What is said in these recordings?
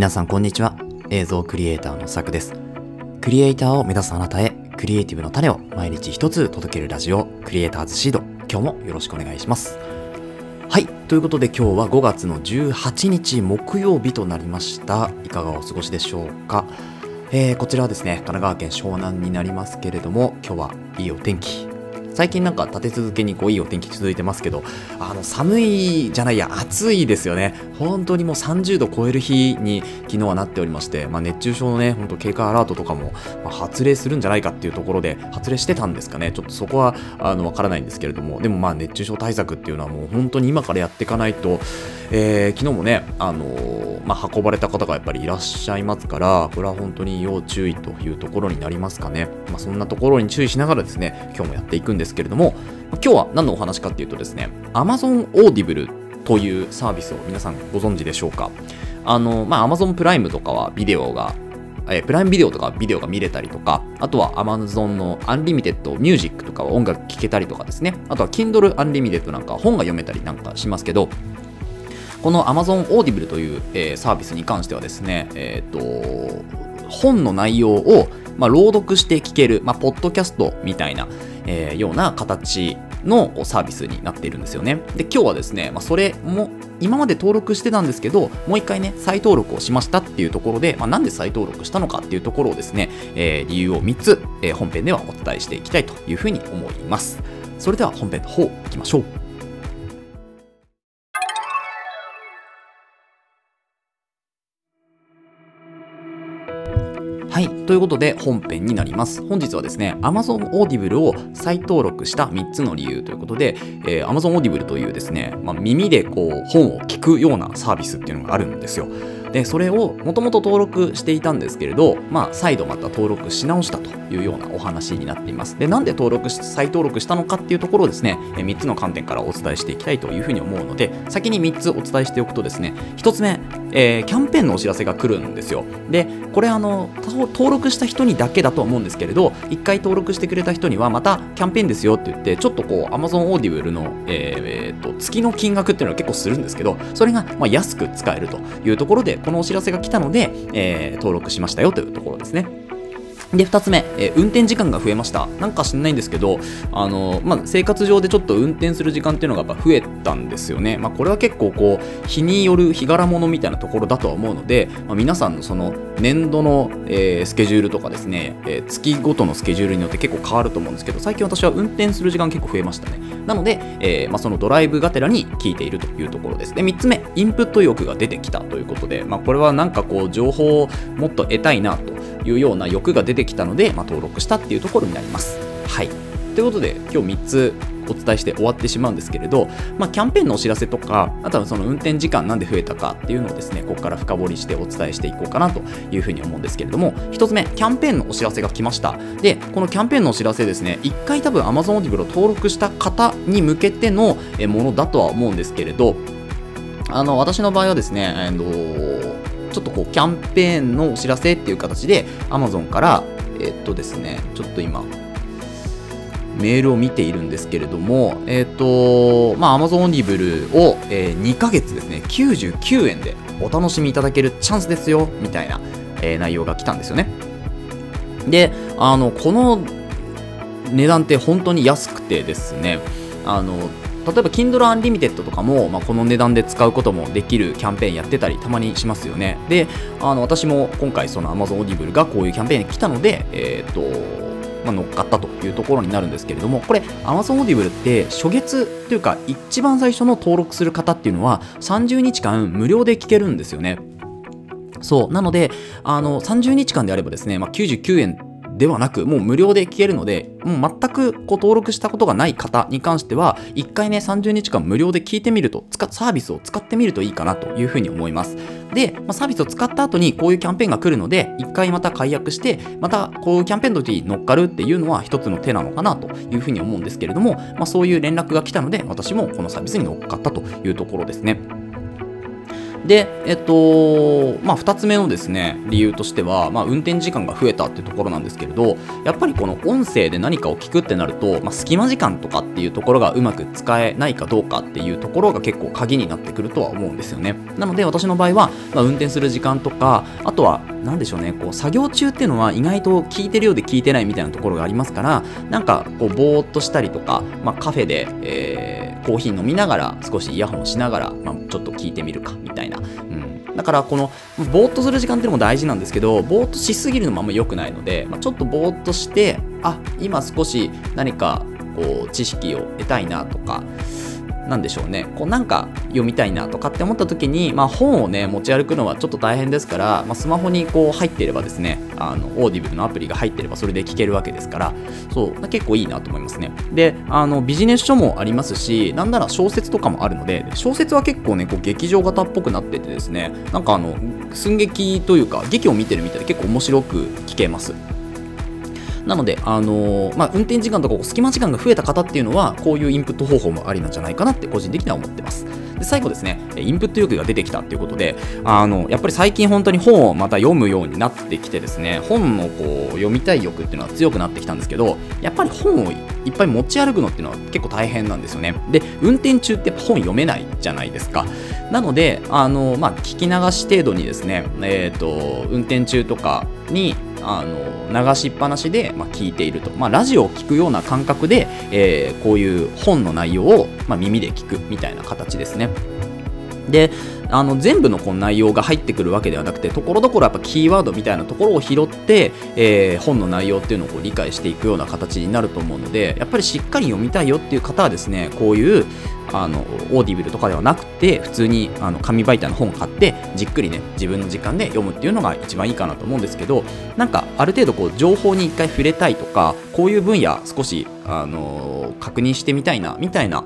皆さんこんにちは。映像クリエイターのさくです。クリエイターを目指すあなたへクリエイティブの種を毎日一つ届けるラジオクリエイターズシード。今日もよろしくお願いします。はい。ということで今日は5月の18日木曜日となりました。いかがお過ごしでしょうか？えー、こちらはですね神奈川県湘南になりますけれども今日はいいお天気。最近なんか立て続けにこういいお天気続いてますけど、あの寒いじゃないや、暑いですよね。本当にもう30度超える日に昨日はなっておりまして、まあ、熱中症のね、本当警戒アラートとかも、ま、発令するんじゃないかっていうところで発令してたんですかね。ちょっとそこはあのわからないんですけれども、でもまあ熱中症対策っていうのはもう本当に今からやっていかないと、えー、昨日もね、あのー、まあ、運ばれた方がやっぱりいらっしゃいますから、これは本当に要注意というところになりますかね。まあ、そんなところに注意しながらですね、今日もやっていくんですけれども、今日は何のお話かっていうとですね、Amazon Audible というサービスを皆さんご存知でしょうかあの、まあ、Amazon プライムとかはビデオがえプライムビデオとかビデオが見れたりとか、あとは Amazon の Unlimited Music とかは音楽聴けたりとかですね、あとは Kindle Unlimited なんか本が読めたりなんかしますけど、この Amazon Audible という、えー、サービスに関してはですね、えっ、ー、と、本の内容を、まあ、朗読して聞ける、まあ、ポッドキャストみたいな、えー、ような形のサービスになっているんですよね。で、今日はですね、まあ、それも今まで登録してたんですけど、もう一回ね、再登録をしましたっていうところで、まあ、なんで再登録したのかっていうところをですね、えー、理由を3つ、えー、本編ではお伝えしていきたいというふうに思います。それでは本編の方、いきましょう。はい。ということで本編になります。本日はですね、Amazon Audible を再登録した3つの理由ということで、えー、Amazon Audible というですね、まあ、耳でこう本を聞くようなサービスっていうのがあるんですよ。でそれをもともと登録していたんですけれど、まあ、再度また登録し直したというようなお話になっていますでなんで登録し再登録したのかっていうところをですね3つの観点からお伝えしていきたいというふうに思うので先に3つお伝えしておくとですね1つ目、えー、キャンペーンのお知らせが来るんですよでこれあの登録した人にだけだと思うんですけれど1回登録してくれた人にはまたキャンペーンですよって言ってちょっとこう Amazon Audible の、えー、えー、と月の金額っていうのは結構するんですけどそれがま安く使えるというところでこのお知らせが来たので、えー、登録しましたよというところですね。で、2つ目、えー、運転時間が増えました。なんか知んないんですけど、あのまあ、生活上でちょっと運転する時間っていうのがやっぱ増えたんですよね。まあ、これは結構こう、日による日柄物みたいなところだとは思うので、まあ、皆さんのその年度の、えー、スケジュールとかですね、えー、月ごとのスケジュールによって結構変わると思うんですけど、最近私は運転する時間結構増えましたね。なので、えまあ、そのドライブがてらに効いているというところです。で、3つ目、インプット欲が出てきたということで、まあ、これはなんかこう、情報をもっと得たいなというような欲が出てきたので、まあ、登録したっていうところになります。はい。ということで、今日3つお伝えして終わってしまうんですけれど、まあ、キャンペーンのお知らせとか、あとはその運転時間なんで増えたかっていうのをですね、ここから深掘りしてお伝えしていこうかなというふうに思うんですけれども、1つ目、キャンペーンのお知らせが来ました。で、このキャンペーンのお知らせですね、1回多分 Amazon Audible を登録した方に向けてのものだとは思うんですけれど、あの私の場合はですね、えー、ちょっとこうキャンペーンのお知らせっていう形で Amazon からえっとですねちょっと今メールを見ているんですけれども、えっ、と、まあ、Amazon Audible を、えー、2ヶ月ですね、99円でお楽しみいただけるチャンスですよ、みたいな、えー、内容が来たんですよね。で、あの、この値段って本当に安くてですね、あの、例えば Kindle Unlimited とかも、まあ、この値段で使うこともできるキャンペーンやってたりたまにしますよねであの私も今回その Amazon Audible がこういうキャンペーンに来たのでえっ、ー、とが、乗っかったというところになるんですけれどもこれ Amazon Audible って初月というか一番最初の登録する方っていうのは30日間無料で聞けるんですよねそう。なので、あの、30日間であればですね、まあ、99円ではなく、もう無料で聞けるので、もう全くこう登録したことがない方に関しては、1回ね、30日間無料で聞いてみると、サービスを使ってみるといいかなというふうに思います。で、まあ、サービスを使った後にこういうキャンペーンが来るので、1回また解約して、またこういうキャンペーンの時に乗っかるっていうのは一つの手なのかなというふうに思うんですけれども、まあ、そういう連絡が来たので、私もこのサービスに乗っかったというところですね。で、えっと、まあ、2つ目のですね、理由としては、まあ、運転時間が増えたっていうところなんですけれど、やっぱりこの音声で何かを聞くってなると、まあ、隙間時間とかっていうところがうまく使えないかどうかっていうところが結構鍵になってくるとは思うんですよね。なので、私の場合は、まあ、運転する時間とか、あとは、何でしょうね、こう、作業中っていうのは意外と聞いてるようで聞いてないみたいなところがありますから、なんか、こう、ぼーっとしたりとか、まあ、カフェで、えーコーヒー飲みながら少しイヤホンしながら、まあ、ちょっと聞いてみるかみたいな、うん、だからこのぼーっとする時間っていうのも大事なんですけどぼーっとしすぎるのもあんま良くないので、まあ、ちょっとぼーっとしてあ今少し何かこう知識を得たいなとかなんでしょうね。こうなんか読みたいなとかって思った時に、まあ、本をね持ち歩くのはちょっと大変ですから、まあ、スマホにこう入っていればですねあのオーディブルのアプリが入っていればそれで聞けるわけですからそう結構いいなと思いますね。であのビジネス書もありますしなんなら小説とかもあるので小説は結構ねこう劇場型っぽくなっててですねなんかあの寸劇というか劇を見てるみたいで結構面白く聞けます。なので、あのー、まあ、運転時間とか隙間時間が増えた方っていうのは、こういうインプット方法もありなんじゃないかなって個人的には思ってます。で最後ですね、インプット欲が出てきたっていうことで、あのやっぱり最近本当に本をまた読むようになってきてですね、本のこう読みたい欲っていうのは強くなってきたんですけど、やっぱり本をいっぱい持ち歩くのっていうのは結構大変なんですよね。で、運転中って本読めないじゃないですか。なので、あのまあ、聞き流し程度にですね、えーと運転中とかにあの流しっぱなしで、まあ、聞いていると、まあ、ラジオを聞くような感覚で、えー、こういう本の内容を、まあ、耳で聞くみたいな形ですね。であの全部のこの内容が入ってくるわけではなくてところどころやっぱキーワードみたいなところを拾って、えー、本の内容っていうのをこう理解していくような形になると思うのでやっぱりしっかり読みたいよっていう方はですねこういうあの Audible とかではなくて普通にあの紙媒体の本を買ってじっくりね自分の時間で読むっていうのが一番いいかなと思うんですけどなんかある程度こう情報に一回触れたいとかこういう分野少しあの確認してみたいなみたいな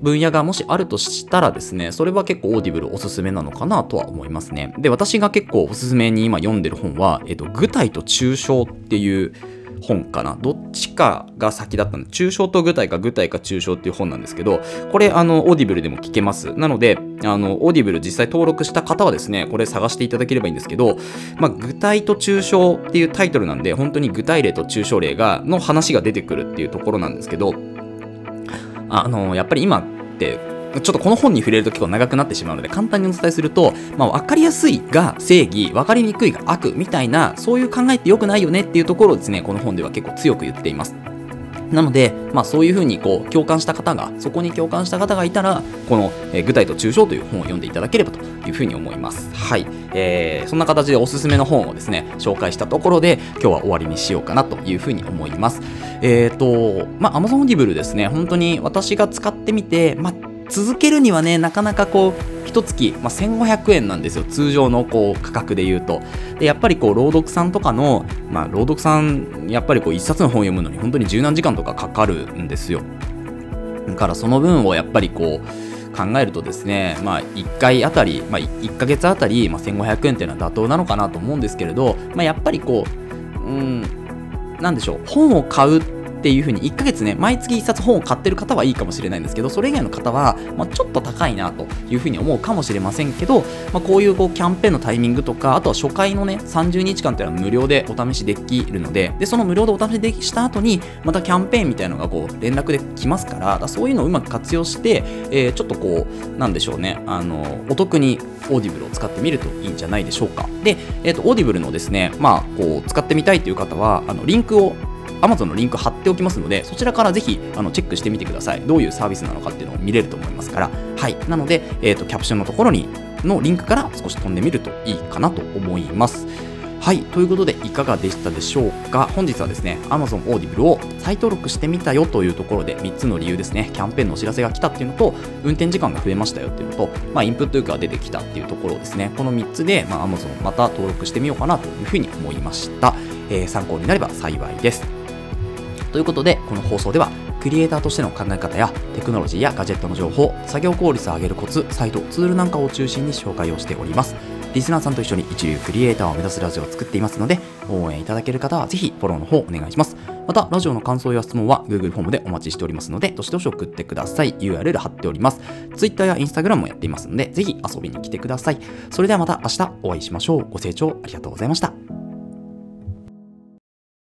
分野がもしあるとしたらですね、それは結構 Audible おすすめなのかなとは思いますね。で、私が結構おすすめに今読んでる本は、えっと、具体と抽象っていう本かな。どっちかが先だったんで、抽象と具体か具体か抽象っていう本なんですけど、これ、あの、 Audible でも聞けます。なので、あの、 Audible 実際登録した方はですね、これ探していただければいいんですけど、まあ、具体と抽象っていうタイトルなんで、本当に具体例と抽象例が、の話が出てくるっていうところなんですけど、あのやっぱり今ってちょっとこの本に触れると結構長くなってしまうので簡単にお伝えすると、まあ、分かりやすいが正義分かりにくいが悪みたいなそういう考えって良くないよねっていうところをですねこの本では結構強く言っています。なので、まあ、そういうふうにこう共感した方が、そこに共感した方がいたら、この、えー、具体と抽象という本を読んでいただければというふうに思います。はい。えー、そんな形でおすすめの本をですね、紹介したところで、今日は終わりにしようかなというふうに思います。えっ、ー、と、まあ、Amazon Audible ですね、本当に私が使ってみて、まあ、続けるにはね、なかなかこう、一月、まあ、1500円なんですよ通常のこう価格で言うとでやっぱりこう朗読さんとかの、まあ、朗読さんやっぱりこう一冊の本を読むのに本当に十何時間とかかかるんですよだからその分をやっぱりこう考えるとですね、まあ、1回あたり、まあ、1ヶ月あたり、まあ、1500円っていうのは妥当なのかなと思うんですけれど、まあ、やっぱりこう、うん、なんでしょう、本を買うっていう風に1ヶ月ね、毎月1冊本を買ってる方はいいかもしれないんですけど、それ以外の方は、まあ、ちょっと高いなという風に思うかもしれませんけど、まあ、こういうこうキャンペーンのタイミングとか、あとは初回のね、30日間っていうのは無料でお試しできるので、で、その無料でお試しできした後に、またキャンペーンみたいなのがこう連絡で来ますから、だそういうのをうまく活用して、えー、ちょっとこう、なんでしょうね、あの、お得に Audible を使ってみるといいんじゃないでしょうか。で、えっ、ー、と、 Audible のですね、まあ、こう、使ってみたいという方は、あの、リンクを Amazon のリンク貼っておきますので、そちらからぜひあのチェックしてみてください。どういうサービスなのかっていうのを見れると思いますから。はい。なので、え、ー、と、キャプションのところに、のリンクから少し飛んでみるといいかなと思います。はい。ということで、いかがでしたでしょうか？本日はですね、Amazon Audible を再登録してみたよというところで、3つの理由ですね、キャンペーンのお知らせが来たっていうのと、運転時間が増えましたよっていうのと、まあ、インプット欲が出てきたっていうところですね、この3つで、まあ、Amazon また登録してみようかなというふうに思いました。えー、参考になれば幸いです。ということで、この放送では、クリエイターとしての考え方やテクノロジーやガジェットの情報、作業効率を上げるコツ、サイト、ツールなんかを中心に紹介をしております。リスナーさんと一緒に一流クリエイターを目指すラジオを作っていますので、応援いただける方はぜひフォローの方お願いします。また、ラジオの感想や質問は Google フォームでお待ちしておりますので、どしどし送ってください。URL 貼っております。Twitter や Instagram もやっていますので、ぜひ遊びに来てください。それではまた明日お会いしましょう。ご清聴ありがとうございました。